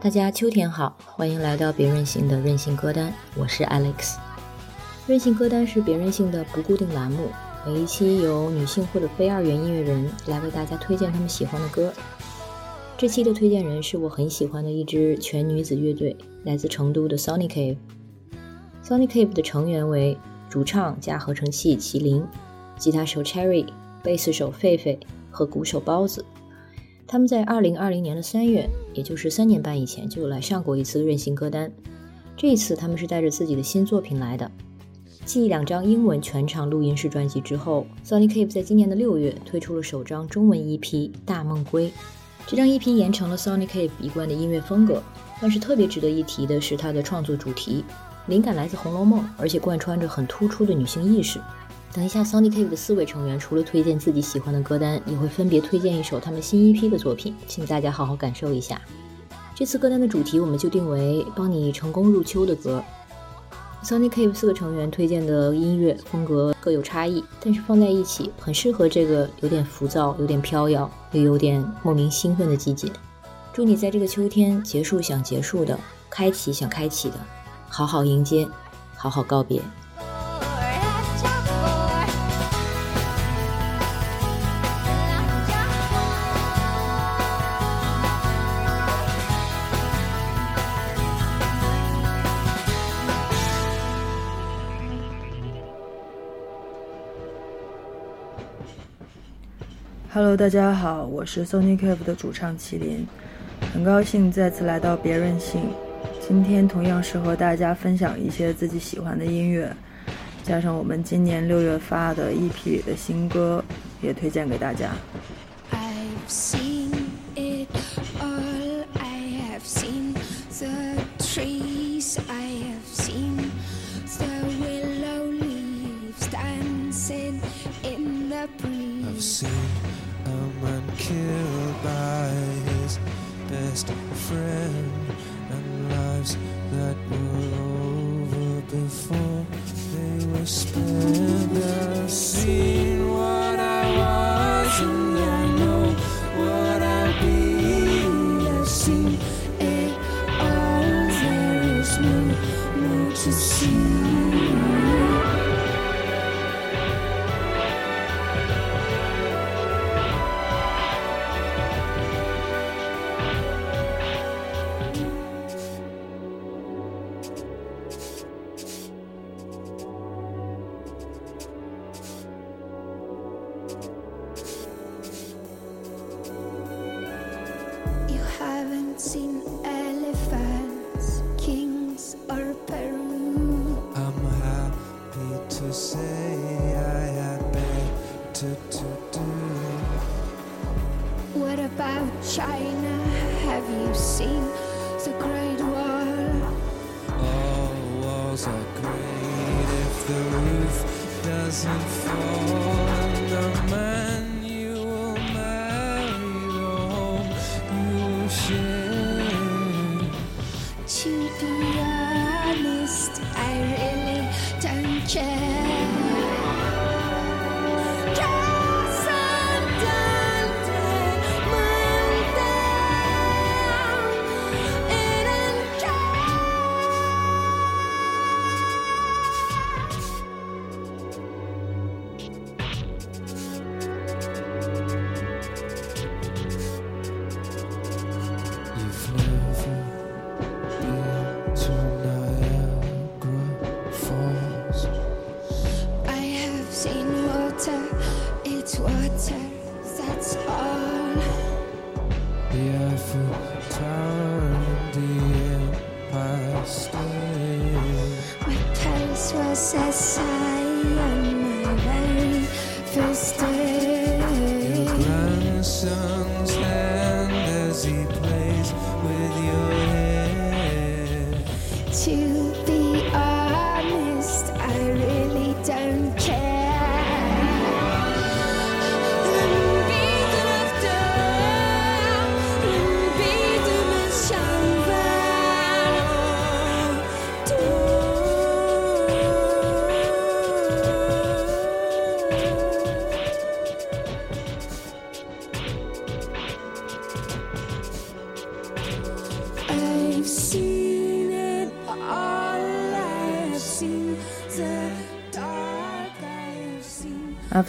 大家秋天好，欢迎来到别任性的任性歌单，我是 Alex。任性歌单是别任性的不固定栏目，每一期由女性或者非二元音乐人来为大家推荐他们喜欢的歌。这期的推荐人是我很喜欢的一支全女子乐队，来自成都的 Sonic Cave。Sonic Cave 的成员为主唱加合成器麒麟、吉他手 Cherry、贝斯手狒狒和鼓手包子。他们在二零二零年的三月，也就是三年半以前，就来上过一次任性歌单。这一次，他们是带着自己的新作品来的。继两张英文全场录音室专辑之后，Sonic Cave 在今年的六月推出了首张中文 EP《大梦归》。这张 EP 延承了 Sonic Cave 一贯的音乐风格，但是特别值得一提的是它的创作主题，灵感来自《红楼梦》，而且贯穿着很突出的女性意识。等一下，Sonic Cave 的四位成员除了推荐自己喜欢的歌单，也会分别推荐一首他们新一批的作品，请大家好好感受一下。这次歌单的主题我们就定为帮你成功入秋的歌。Sunny Cave 四个成员推荐的音乐风格各有差异，但是放在一起很适合这个有点浮躁、有点飘摇又有点莫名兴奋的季节。祝你在这个秋天结束想结束的，开启想开启的，好好迎接，好好告别。Hello，大家好，我是 Sony Cave 的主唱麒麟，很高兴再次来到别任性。今天同样是和大家分享一些自己喜欢的音乐，加上我们今年六月发的 EP 里的新歌，也推荐给大家。Killed by his best friend and lives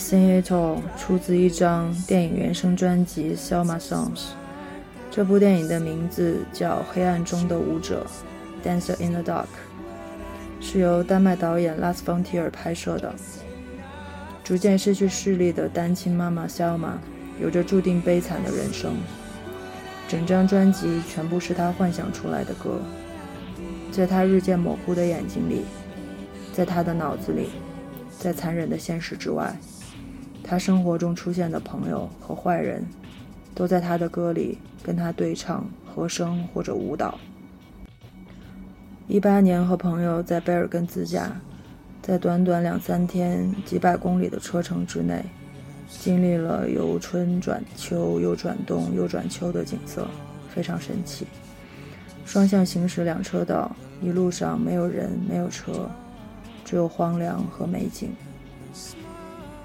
seen. I've Seen It All 出自一张电影原声专辑《Selma Songs》。这部电影的名字叫《黑暗中的舞者》（Dancer in the Dark），是由丹麦导演拉斯冯提尔拍摄的。逐渐失去视力的单亲妈妈 Selma 有着注定悲惨的人生。整张专辑全部是她幻想出来的歌，在她日渐模糊的眼睛里，在她的脑子里，在残忍的现实之外，他生活中出现的朋友和坏人，都在他的歌里跟他对唱、和声或者舞蹈。一八年和朋友在贝尔根自驾，在短短两三天、几百公里的车程之内。经历了由春转秋，又转冬，又转秋的景色，非常神奇。双向行驶两车道，一路上没有人，没有车，只有荒凉和美景。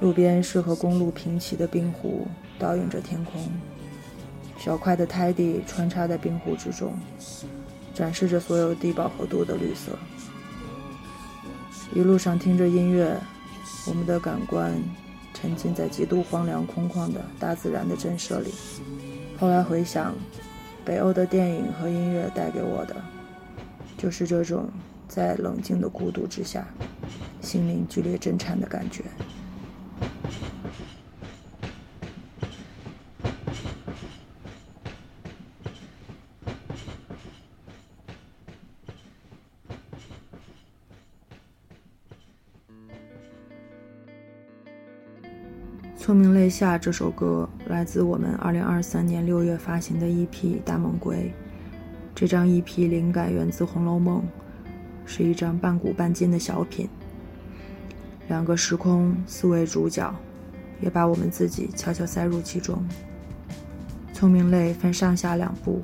路边是和公路平齐的冰湖，倒映着天空。小块的胎地穿插在冰湖之中，展示着所有低饱和度的绿色。一路上听着音乐，我们的感官。沉浸在极度荒凉空旷的大自然的震慑里。后来回想，北欧的电影和音乐带给我的，就是这种在冷静的孤独之下，心灵剧烈震颤的感觉。聪明泪下这首歌来自我们2023年6月发行的 EP《大梦归》。这张 EP 灵感源自《红楼梦》，是一张半古半今的小品。两个时空，四位主角，也把我们自己悄悄塞入其中。聪明类分上下两部，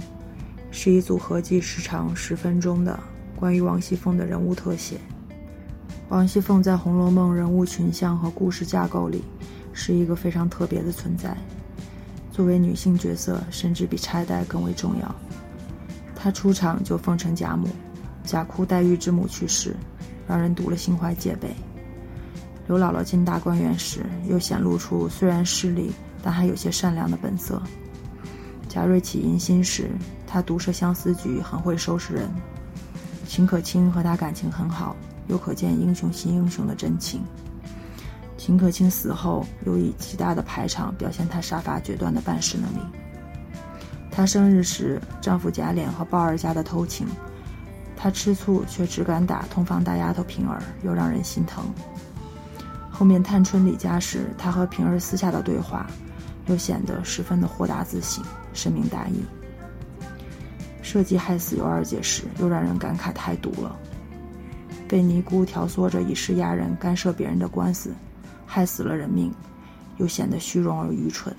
是一组合计时长十分钟的关于王熙凤的人物特写。王熙凤在《红楼梦》人物群像和故事架构里。是一个非常特别的存在，作为女性角色，甚至比钗黛更为重要。她出场就奉承贾母，贾哭黛玉之母去世，让人读了心怀戒备。刘姥姥进大观园时，又显露出虽然势利，但还有些善良的本色。贾瑞起淫心时，她毒设相思局，很会收拾人。秦可卿和她感情很好，又可见英雄惜英雄的真情。秦可卿死后，又以极大的排场表现她杀伐决断的办事能力。她生日时，丈夫贾琏和鲍二家的偷情，她吃醋却只敢打通房大丫头平儿，又让人心疼。后面探春离家时，他和平儿私下的对话，又显得十分的豁达自信、深明大义。设计害死尤二姐时，又让人感慨太毒了。被尼姑挑唆着以势压人，干涉别人的官司。害死了人命，又显得虚荣而愚蠢。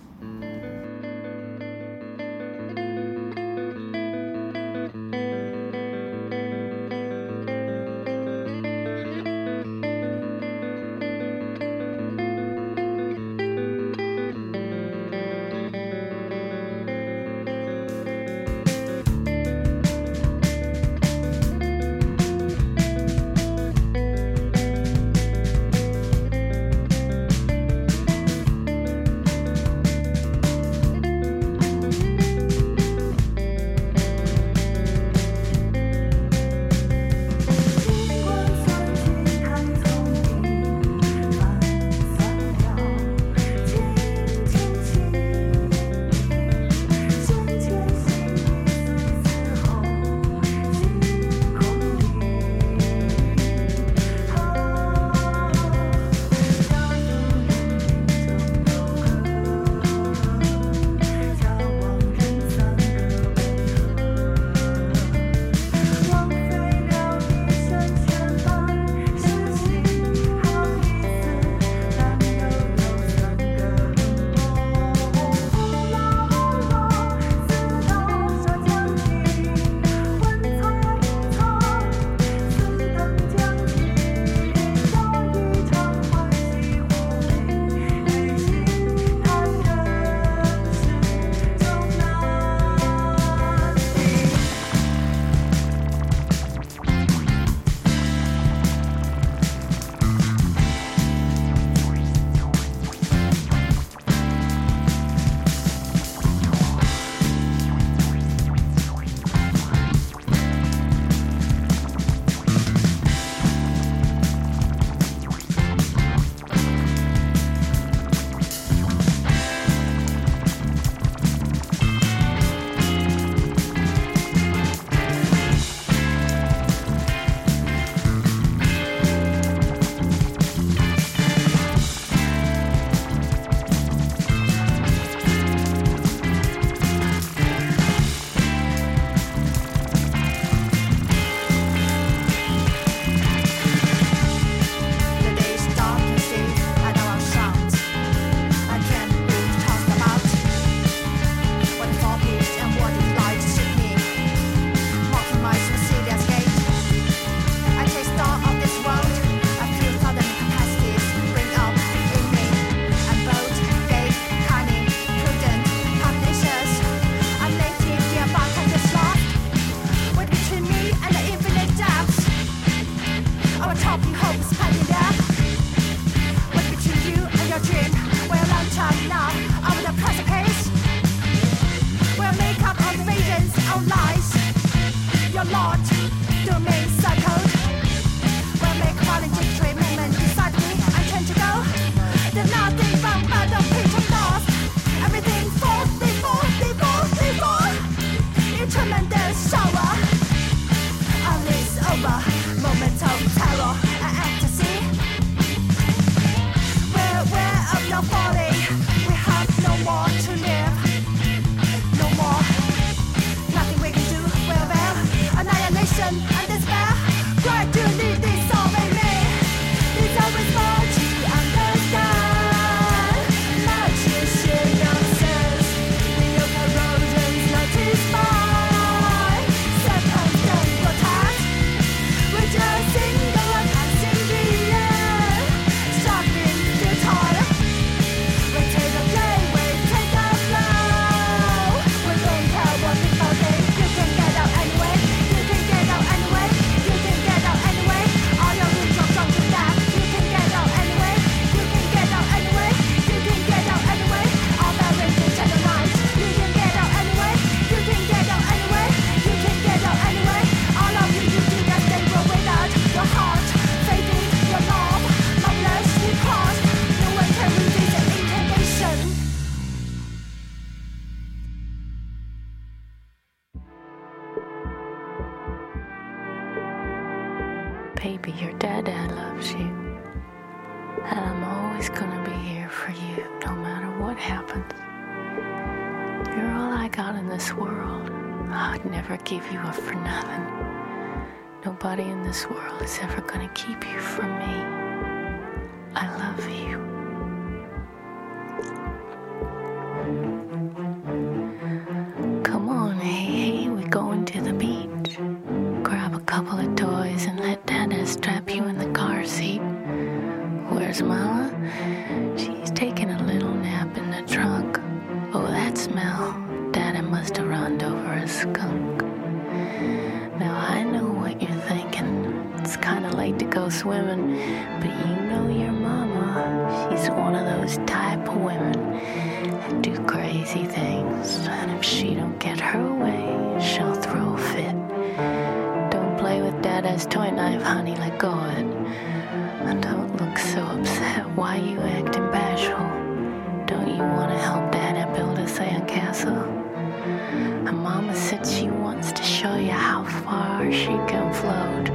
how far she can float.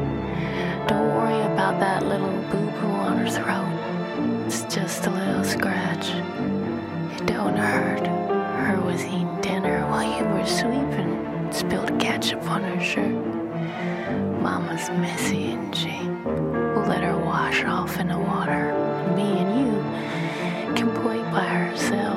Don't worry about that little boo boo on her throat. It's just a little scratch. It don't hurt. Her was eating dinner while you were sleeping. Spilled ketchup on her shirt. Mama's messy, and she? will let her wash off in the water. Me and you can play by herself.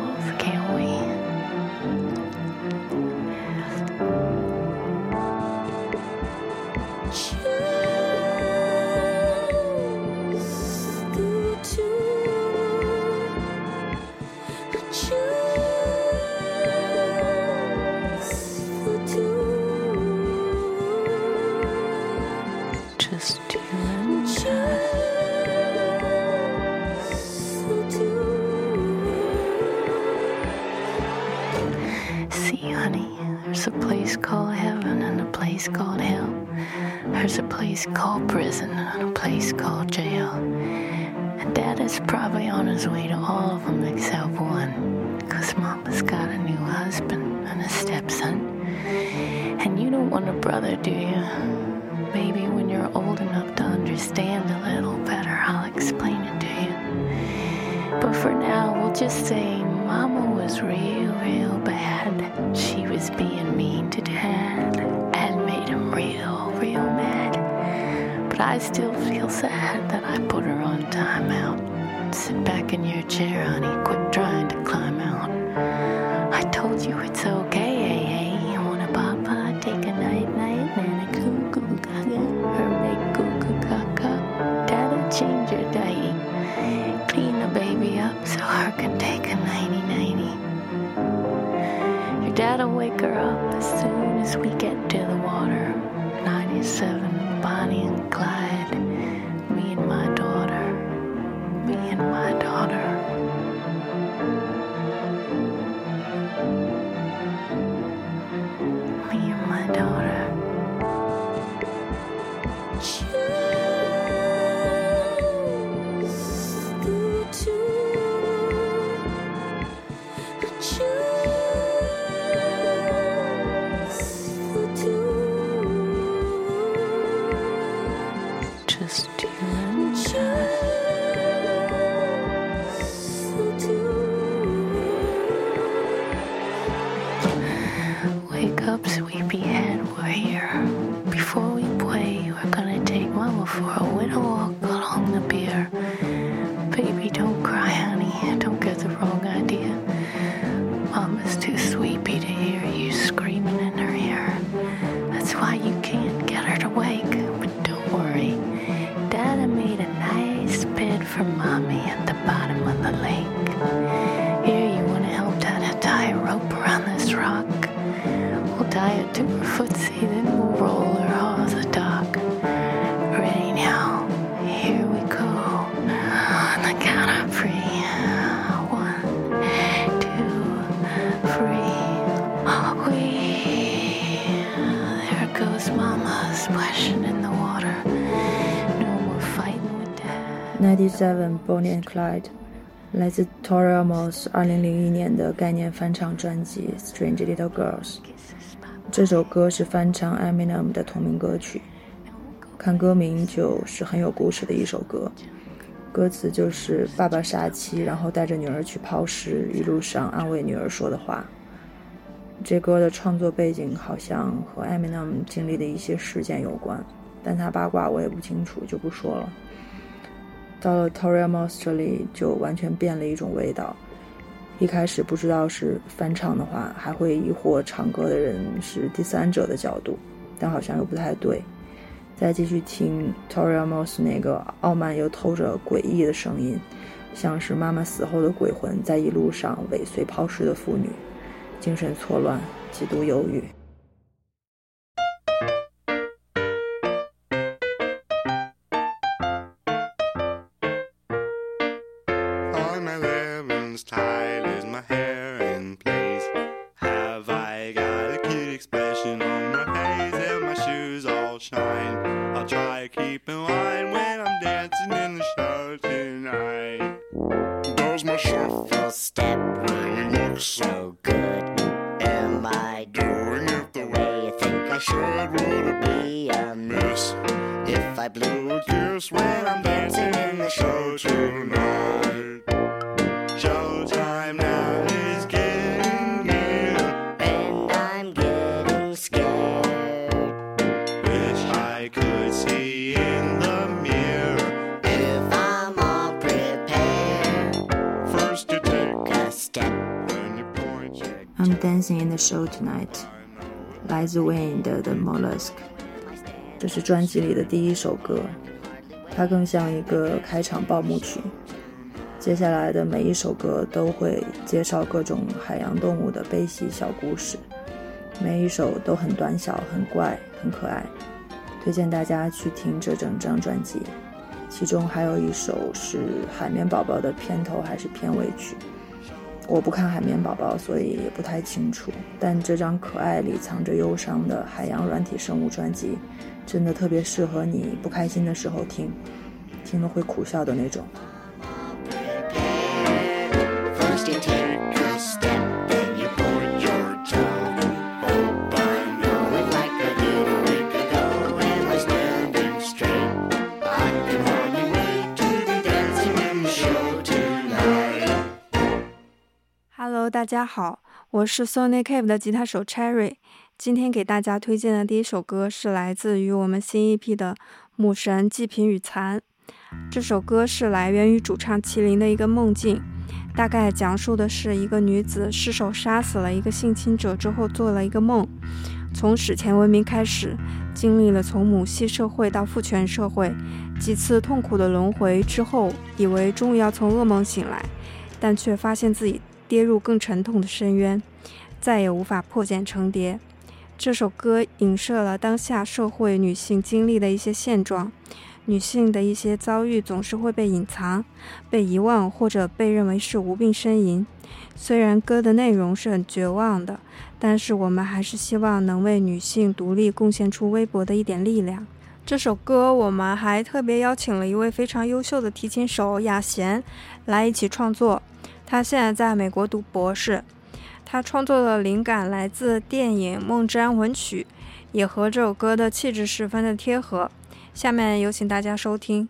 Just Bonnie and Clyde，来自 Tori Amos 二零零一年的概念翻唱专辑《Strange Little Girls》。这首歌是翻唱 Eminem 的同名歌曲，看歌名就是很有故事的一首歌。歌词就是爸爸杀妻，然后带着女儿去抛尸，一路上安慰女儿说的话。这歌的创作背景好像和 Eminem 经历的一些事件有关，但他八卦我也不清楚，就不说了。到了 Tori Amos 这里就完全变了一种味道。一开始不知道是翻唱的话，还会疑惑唱歌的人是第三者的角度，但好像又不太对。再继续听 Tori Amos 那个傲慢又透着诡异的声音，像是妈妈死后的鬼魂在一路上尾随抛尸的妇女，精神错乱，极度忧郁。So good? Am I doing it the way you think I should? Would it be a miss if I blew a kiss when I'm dancing in the show tonight? Dancing in the Show Tonight，来自 Wayne 的 The Mollusk，这是专辑里的第一首歌，它更像一个开场报幕曲。接下来的每一首歌都会介绍各种海洋动物的悲喜小故事，每一首都很短小、很怪、很可爱，推荐大家去听这整张专辑。其中还有一首是海绵宝宝的片头还是片尾曲。我不看海绵宝宝，所以也不太清楚。但这张可爱里藏着忧伤的海洋软体生物专辑，真的特别适合你不开心的时候听，听了会苦笑的那种。大家好，我是 Sony Cave 的吉他手 Cherry。今天给大家推荐的第一首歌是来自于我们新 EP 的《母神祭品与残》。这首歌是来源于主唱麒麟的一个梦境，大概讲述的是一个女子失手杀死了一个性侵者之后做了一个梦，从史前文明开始，经历了从母系社会到父权社会几次痛苦的轮回之后，以为终于要从噩梦醒来，但却发现自己跌入更沉痛的深渊，再也无法破茧成蝶。这首歌影射了当下社会女性经历的一些现状，女性的一些遭遇总是会被隐藏、被遗忘，或者被认为是无病呻吟。虽然歌的内容是很绝望的，但是我们还是希望能为女性独立贡献出微薄的一点力量。这首歌我们还特别邀请了一位非常优秀的提琴手雅贤来一起创作。他现在在美国读博士。他创作的灵感来自电影《梦之安魂曲》，也和这首歌的气质十分的贴合。下面有请大家收听。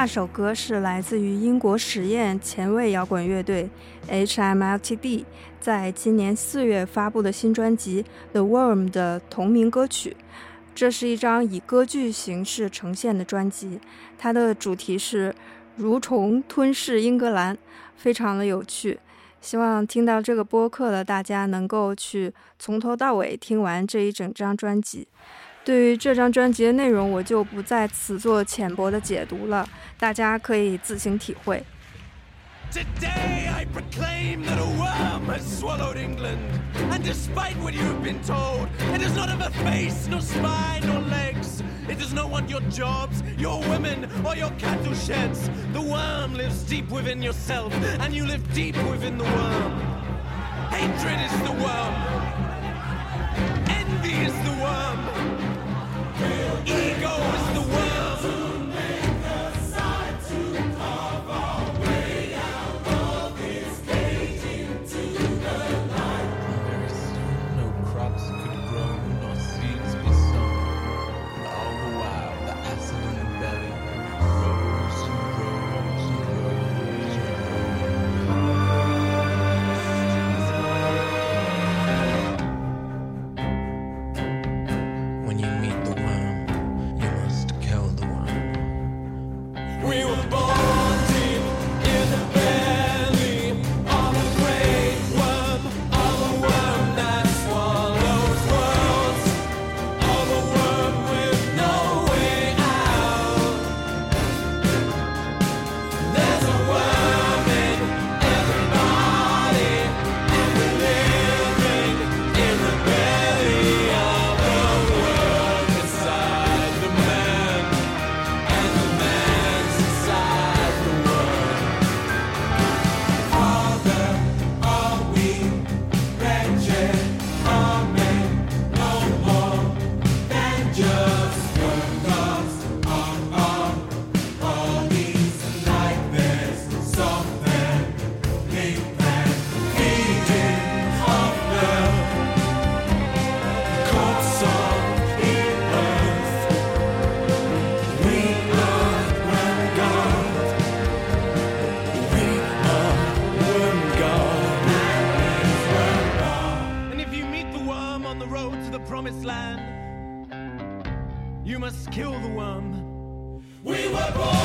那首歌是来自于英国实验前卫摇滚乐队 HMLTD 在今年四月发布的新专辑《The Worm》的同名歌曲。这是一张以歌剧形式呈现的专辑，它的主题是“蠕虫吞噬英格兰”，非常的有趣。希望听到这个播客的大家能够去从头到尾听完这一整张专辑。对于这张专辑的内容，我就不在此做浅薄的解读了，大家可以自行体会。 Today I proclaim that a worm has swallowed England. And despite what you've been told, it does not have a face, nor spine, nor legs. It does not want your jobs, your women, or your cattle sheds. The worm lives deep within yourself, and you live deep within the worm. Hatred is the worm. Envy is the worm. Here he goes. Cowboys!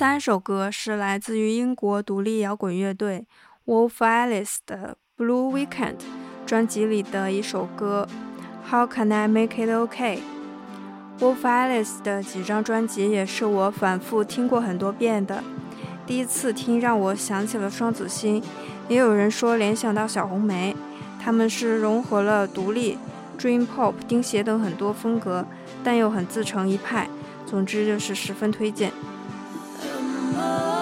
三首歌是来自于英国独立摇滚乐队 Wolf Alice 的《Blue Weekend》专辑里的一首歌《How Can I Make It OK》。Wolf Alice 的几张专辑也是我反复听过很多遍的。第一次听让我想起了双子星，也有人说联想到小红莓。他们是融合了独立、Dream Pop、钉鞋等很多风格，但又很自成一派。总之就是十分推荐。Oh.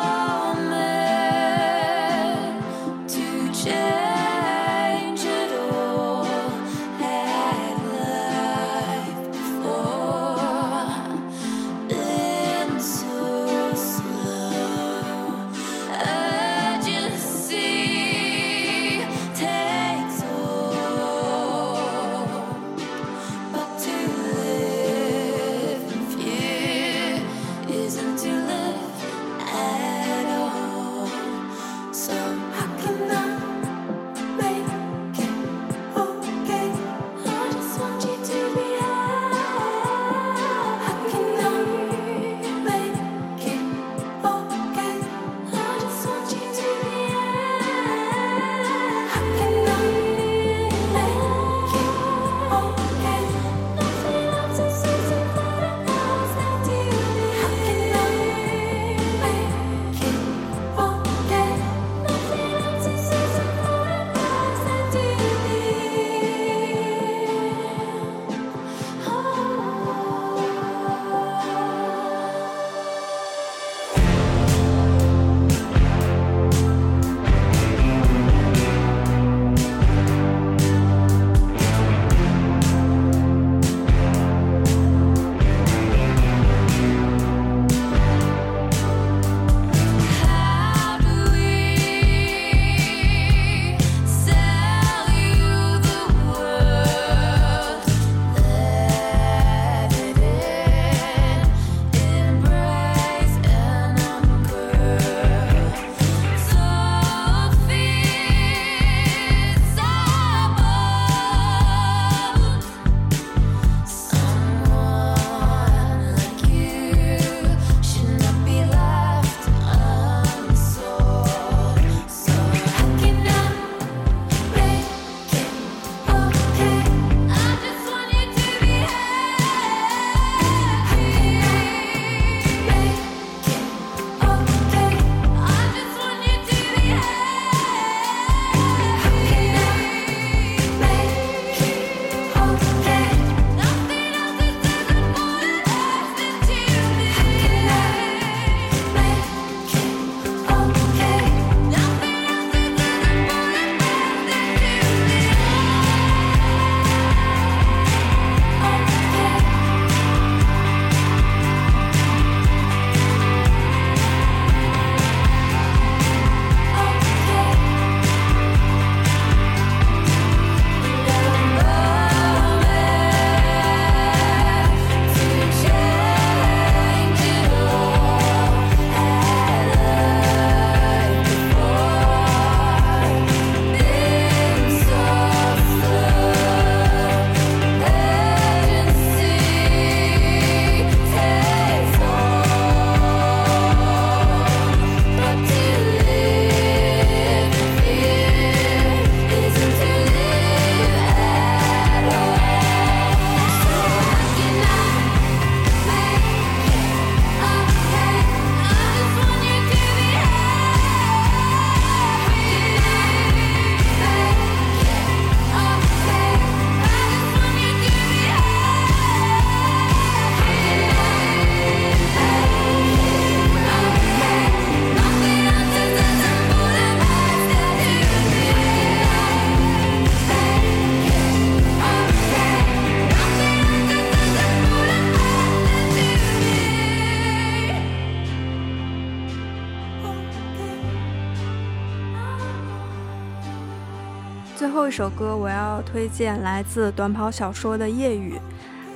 这首歌我要推荐来自短跑小说的《夜雨》，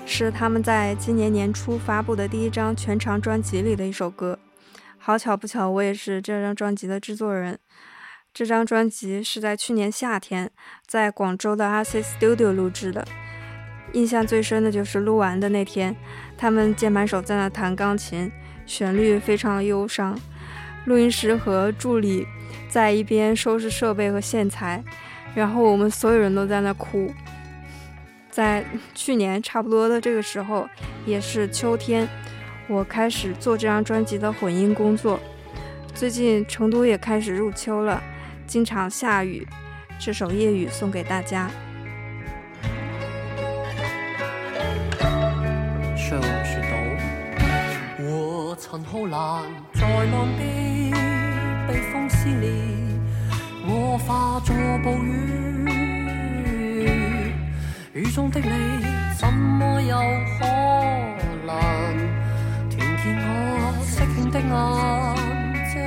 是他们在今年年初发布的第一张全长专辑里的一首歌。好巧不巧，我也是这张专辑的制作人。这张专辑是在去年夏天在广州的 RC Studio 录制的。印象最深的就是录完的那天，他们键盘手在那弹钢琴，旋律非常忧伤。录音师和助理在一边收拾设备和线材，然后我们所有人都在那哭。在去年差不多的这个时候，也是秋天，我开始做这张专辑的混音工作。最近成都也开始入秋了，经常下雨。这首《夜雨》送给大家。上雪岛，我曾浩然在浪边被风撕裂，我化作暴雨，雨中的你怎么又可能听见我失控的眼睛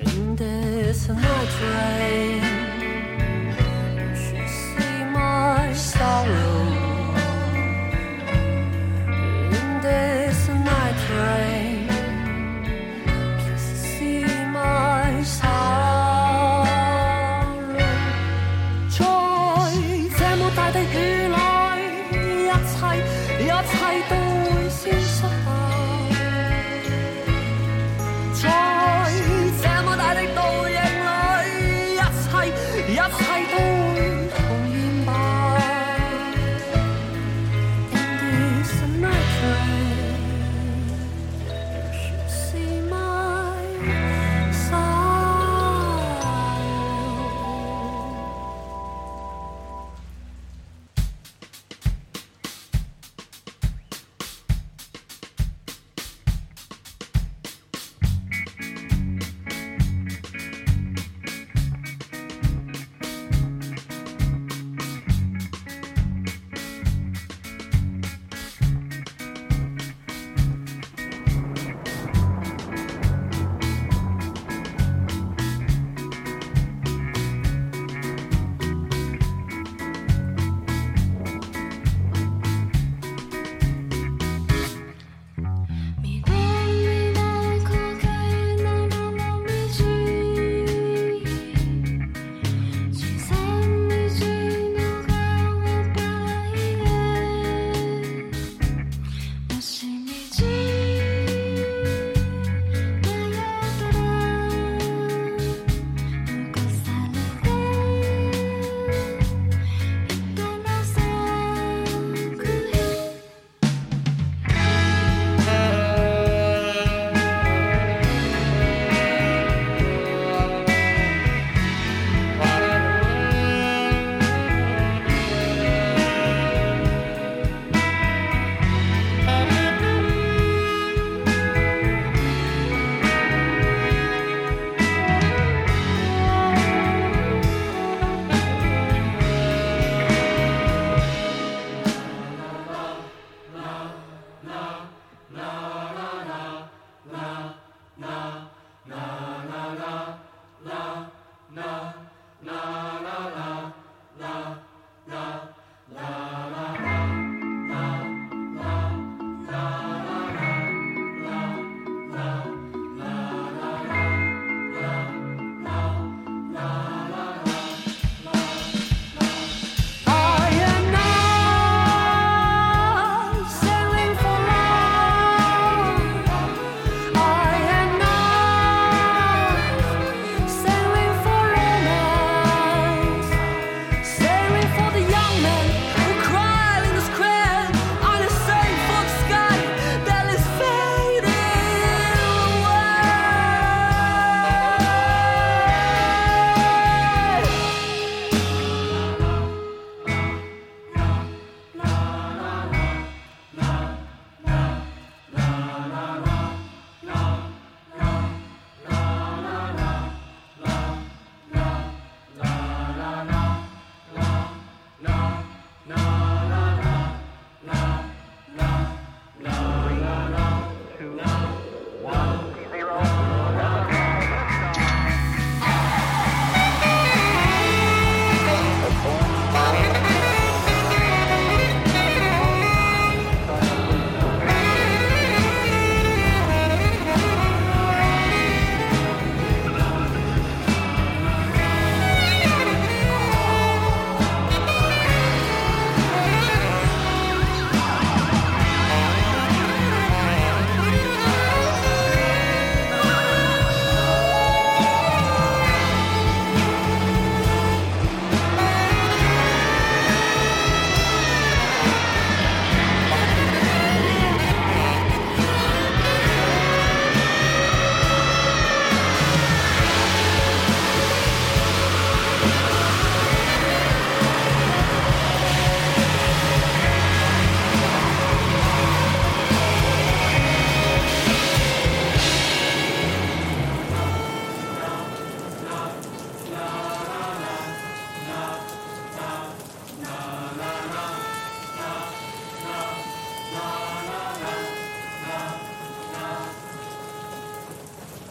？In this night rain, you should see my sorrow.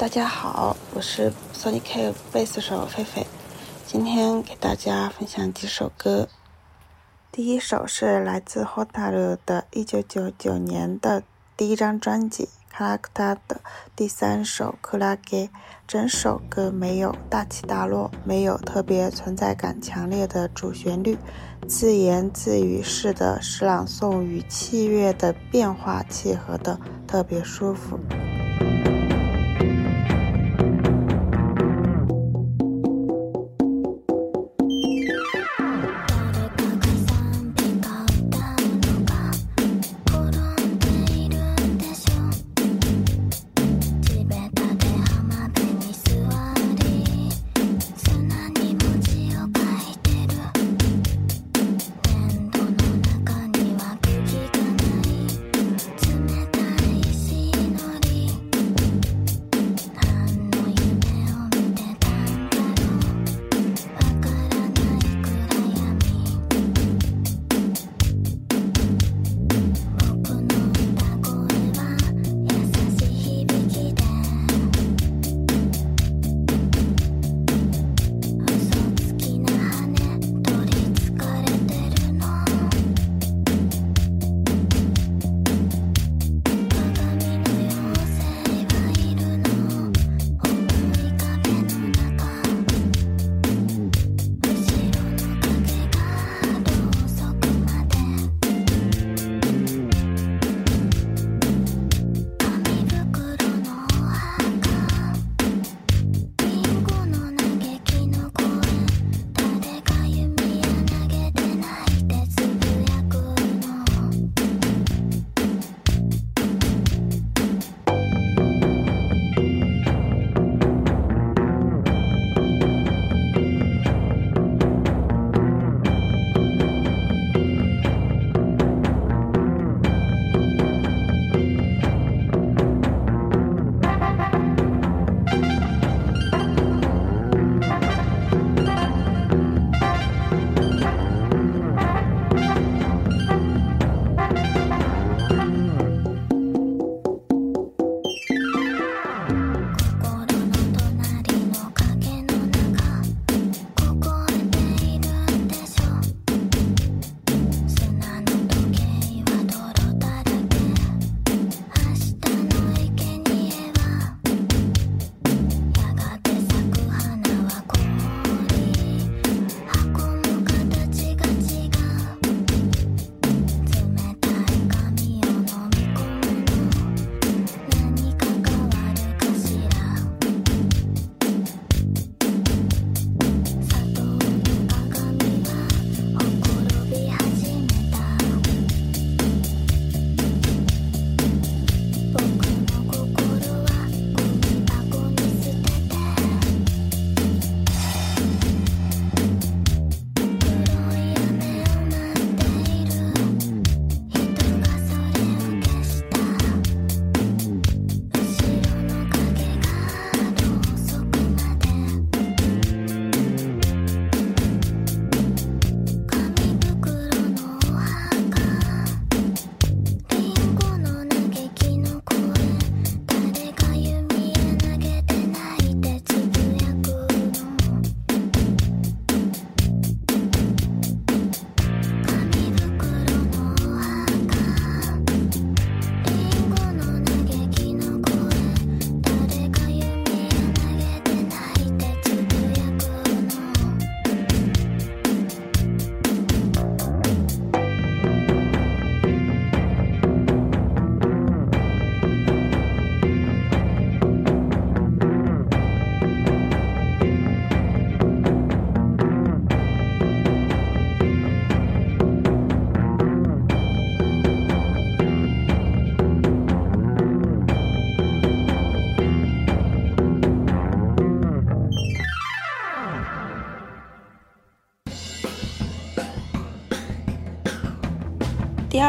大家好，我是 Sonic K 贝斯手菲菲，今天给大家分享几首歌。第一首是来自 Hotaru 的1999年的第一张专辑《卡拉克塔》的第三首《克拉给》。整首歌没有大起大落，没有特别存在感强烈的主旋律，自言自语式的诗朗诵与器乐的变化契合的特别舒服。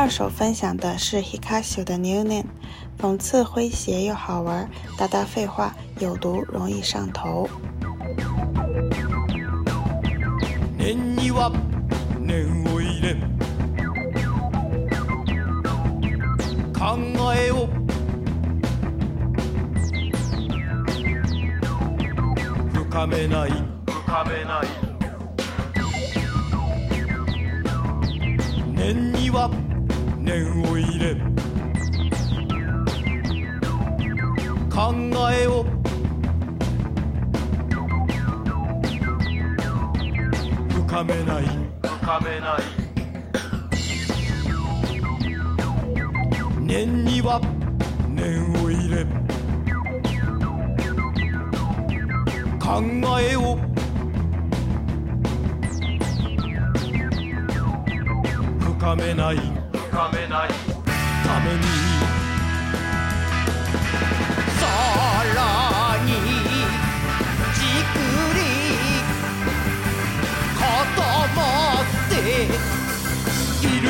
二手分享的是 Hikashi 的 New Name，讽刺诙谐又好玩，大大废话，有毒容易上头。いる。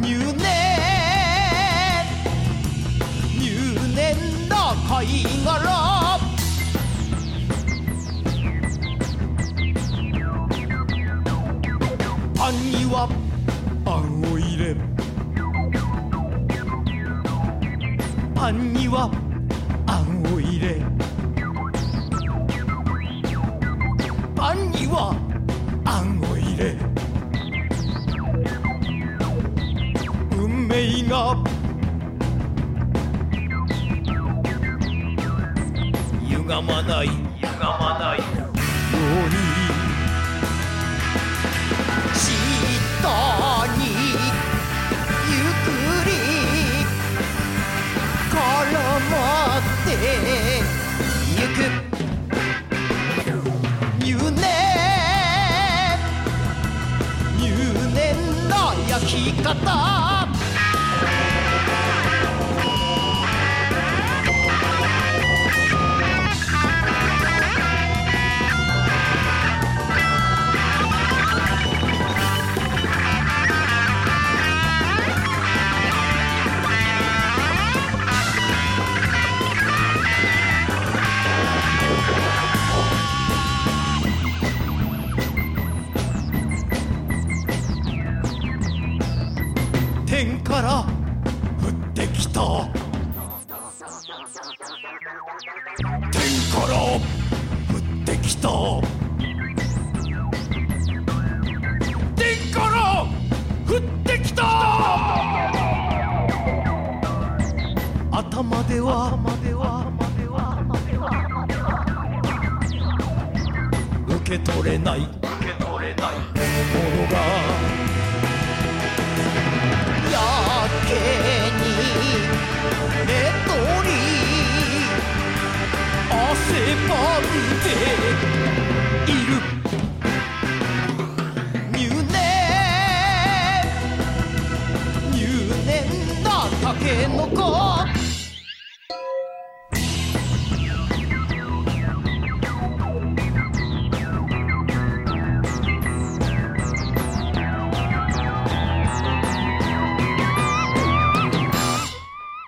入念入念な貝殻パンにはあんを入れパンにはあんを入れパンにはゆがまない。ゆがまないのり」「じっとに、ゆっくり」「かがまなゆように。「入念なやきかた」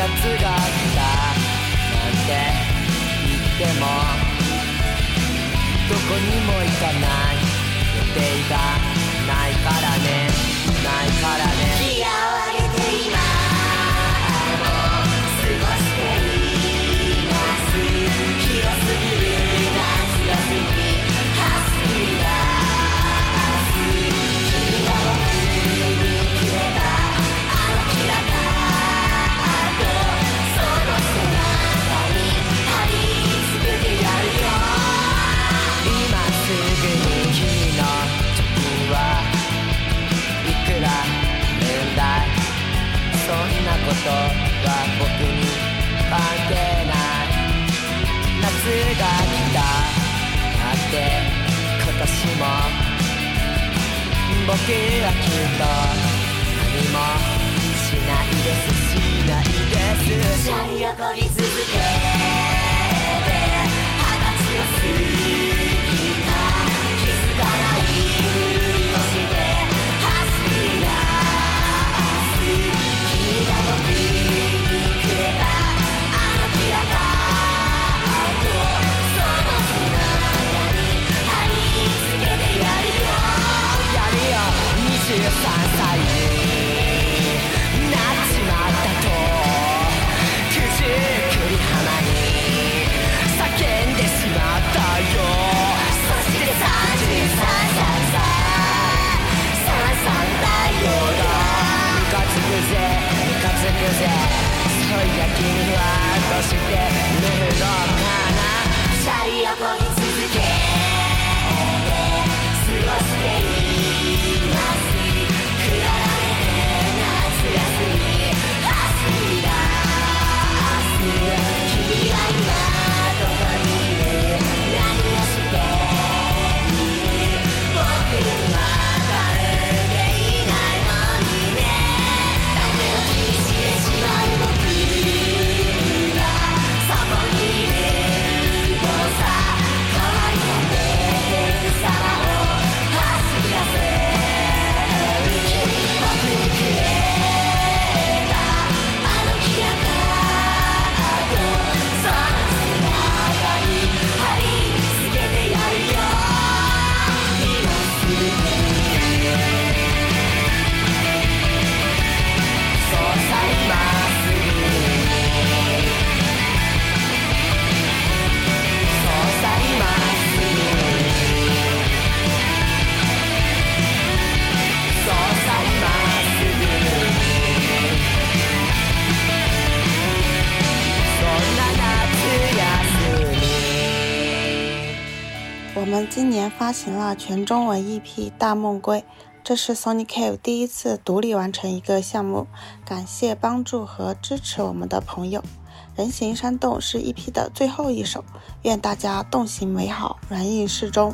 が来た。なんて言ってもどこにも行かない。予定がないからね。ないからことは僕に関係ない夏が来たなんて今年も僕はきっと何もしないですしないですしゃり上がり続けて話をするくぜそりゃ君はどうして我们今年发行了全中文 EP《大梦归》，这是 Sony Cave 第一次独立完成一个项目，感谢帮助和支持我们的朋友。人形山洞是 EP 的最后一首，愿大家洞行美好，软硬适中。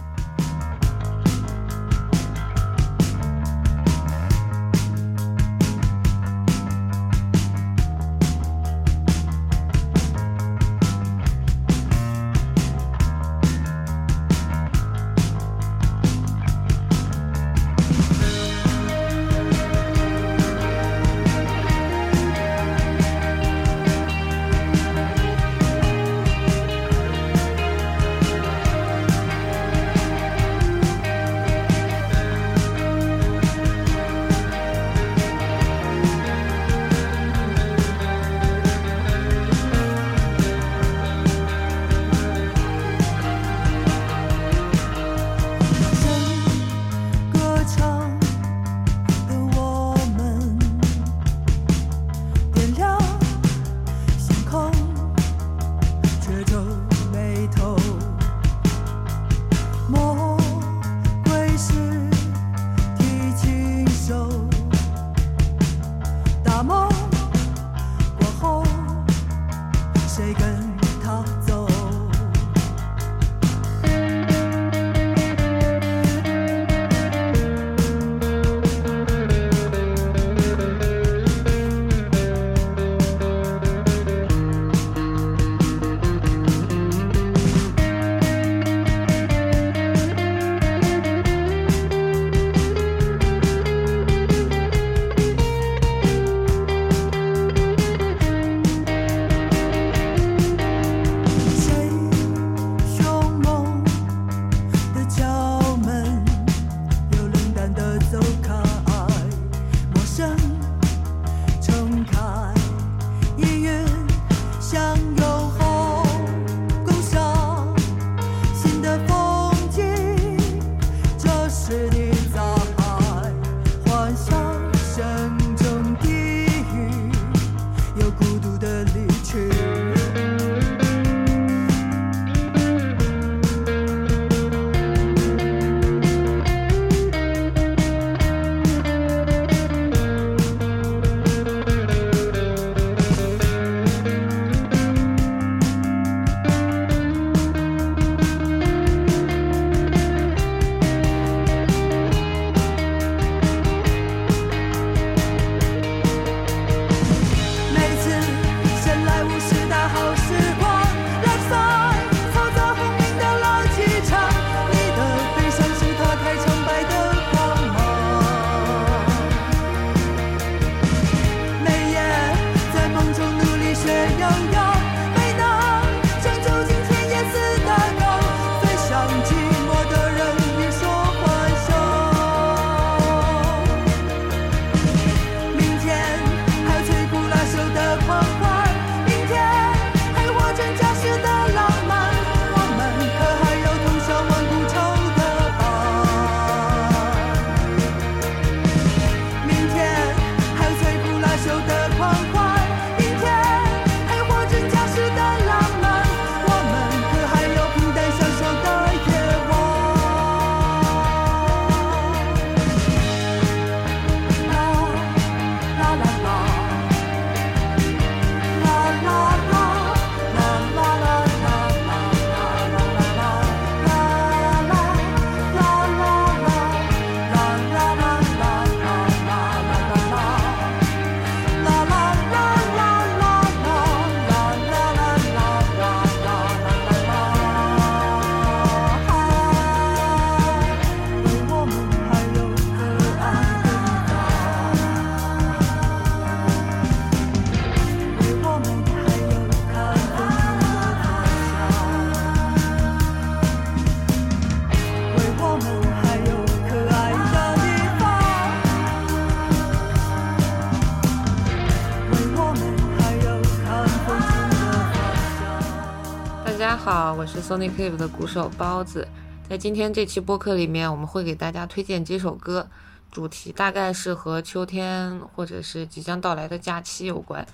是 Sonic Cave 的鼓手包子。在今天这期播客里面，我们会给大家推荐几首歌，主题大概是和秋天或者是即将到来的假期有关。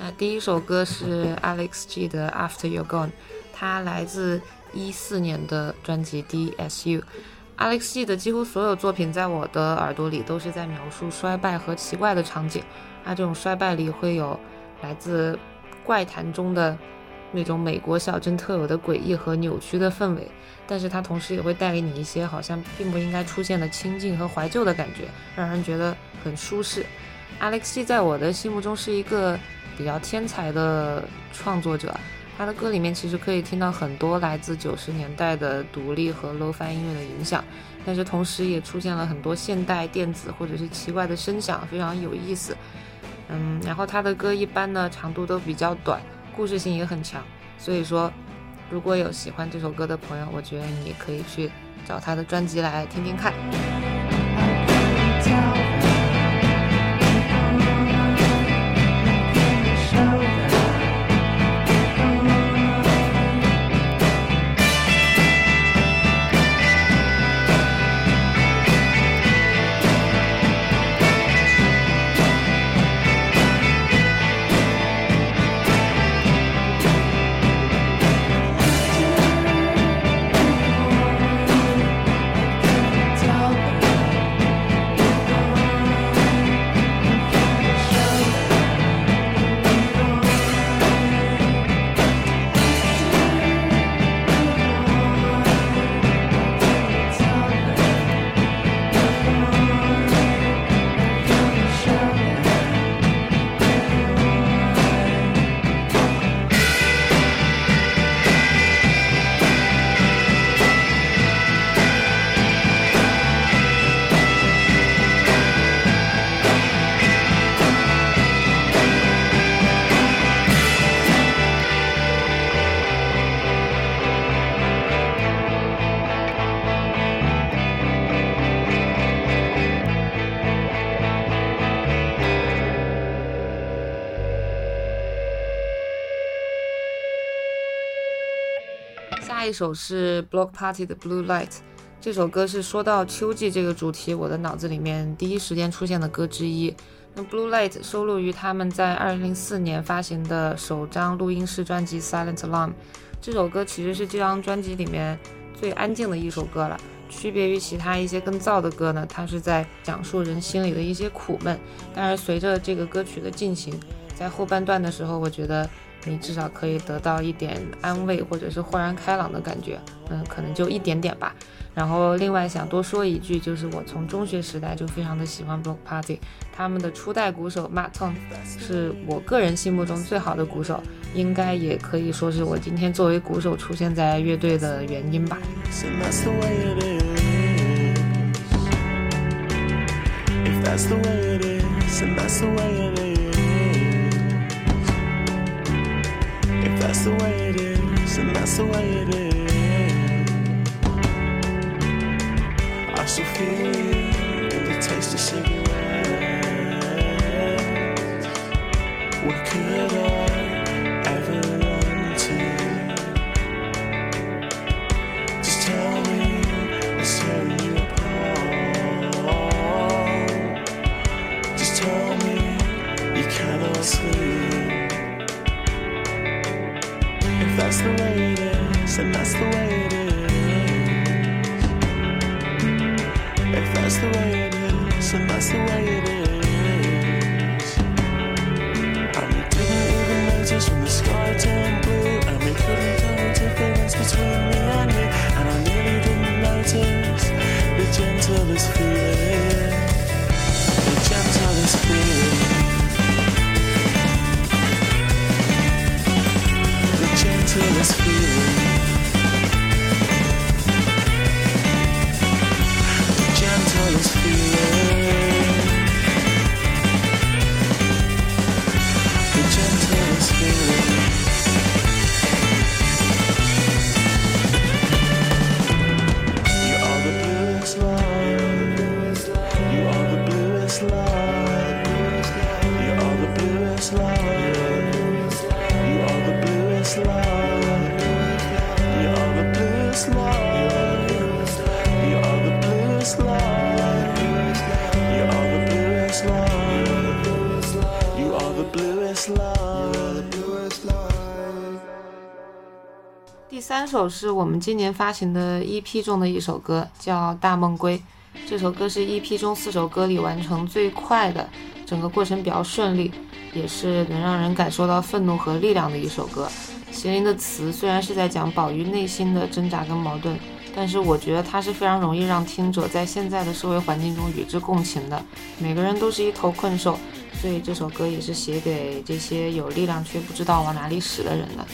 那第一首歌是 Alex G 的 After You're Gone，它来自一四年的专辑 DSU。Alex G 的几乎所有作品在我的耳朵里都是在描述衰败和奇怪的场景。那这种衰败里会有来自怪谈中的那种美国小镇特有的诡异和扭曲的氛围，但是它同时也会带给你一些好像并不应该出现的清静和怀旧的感觉，让人觉得很舒适。Alex G 在我的心目中是一个比较天才的创作者，他的歌里面其实可以听到很多来自九十年代的独立和 lo-fi 音乐的影响，但是同时也出现了很多现代电子或者是奇怪的声响，非常有意思。嗯，然后他的歌一般呢长度都比较短，故事性也很强，所以说如果有喜欢这首歌的朋友，我觉得你可以去找他的专辑来听听看。首是 Block Party 的 Blue Light，这首歌是说到秋季这个主题，我的脑子里面第一时间出现的歌之一。那 Blue Light 收录于他们在2004年发行的首张录音室专辑 Silent Alarm。这首歌其实是这张专辑里面最安静的一首歌了，区别于其他一些更燥的歌呢，它是在讲述人心里的一些苦闷。但是随着这个歌曲的进行，在后半段的时候，我觉得。你至少可以得到一点安慰，或者是豁然开朗的感觉，嗯，可能就一点点吧。然后另外想多说一句，就是我从中学时代就非常的喜欢 Block Party，他们的初代鼓手 Matt Tong 是我个人心目中最好的鼓手，应该也可以说是我今天作为鼓手出现在乐队的原因吧。And that's the way it is, and that's the way it is. I still feel the taste of cigarettes. What could I? 这首是我们今年发行的 EP 中的一首歌，叫《大梦归》。这首歌是 EP 中四首歌里完成最快的，整个过程比较顺利，也是能让人感受到愤怒和力量的一首歌。麒麟的词虽然是在讲宝玉内心的挣扎跟矛盾，但是我觉得它是非常容易让听者在现在的社会环境中与之共情的。每个人都是一头困兽，所以这首歌也是写给这些有力量却不知道往哪里使的人的。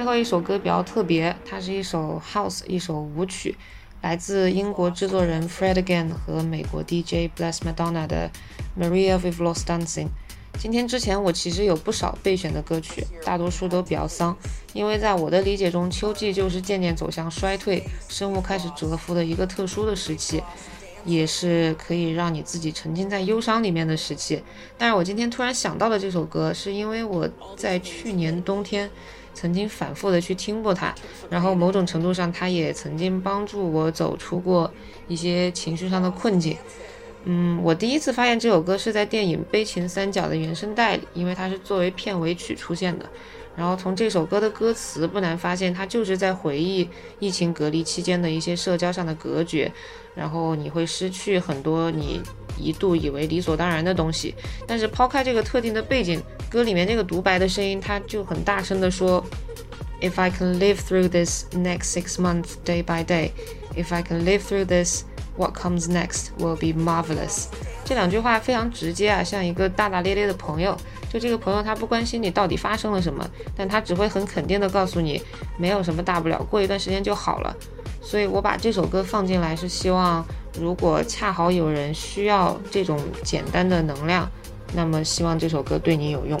最后一首歌比较特别，它是一首 house，一首舞曲，来自英国制作人 Fred Again 和美国 DJ Bless Madonna 的 Maria We've Lost Dancing。今天之前我其实有不少备选的歌曲，大多数都比较丧，因为在我的理解中，秋季就是渐渐走向衰退，生物开始蛰伏的一个特殊的时期。也是可以让你自己沉浸在忧伤里面的时期。但是我今天突然想到了这首歌，是因为我在去年冬天曾经反复的去听过它，然后某种程度上，它也曾经帮助我走出过一些情绪上的困境。嗯，我第一次发现这首歌是在电影《悲情三角》的原声带里，因为它是作为片尾曲出现的。然后从这首歌的歌词不难发现，它就是在回忆疫情隔离期间的一些社交上的隔绝，然后你会失去很多你一度以为理所当然的东西。但是抛开这个特定的背景，歌里面这个独白的声音，它就很大声的说：“If I can live through this next six months day by day, if I can live through this, what comes next will be marvelous。”这两句话非常直接啊，像一个大大咧咧的朋友。就这个朋友，他不关心你到底发生了什么，但他只会很肯定的告诉你，没有什么大不了，过一段时间就好了。所以我把这首歌放进来，是希望如果恰好有人需要这种简单的能量，那么希望这首歌对你有用。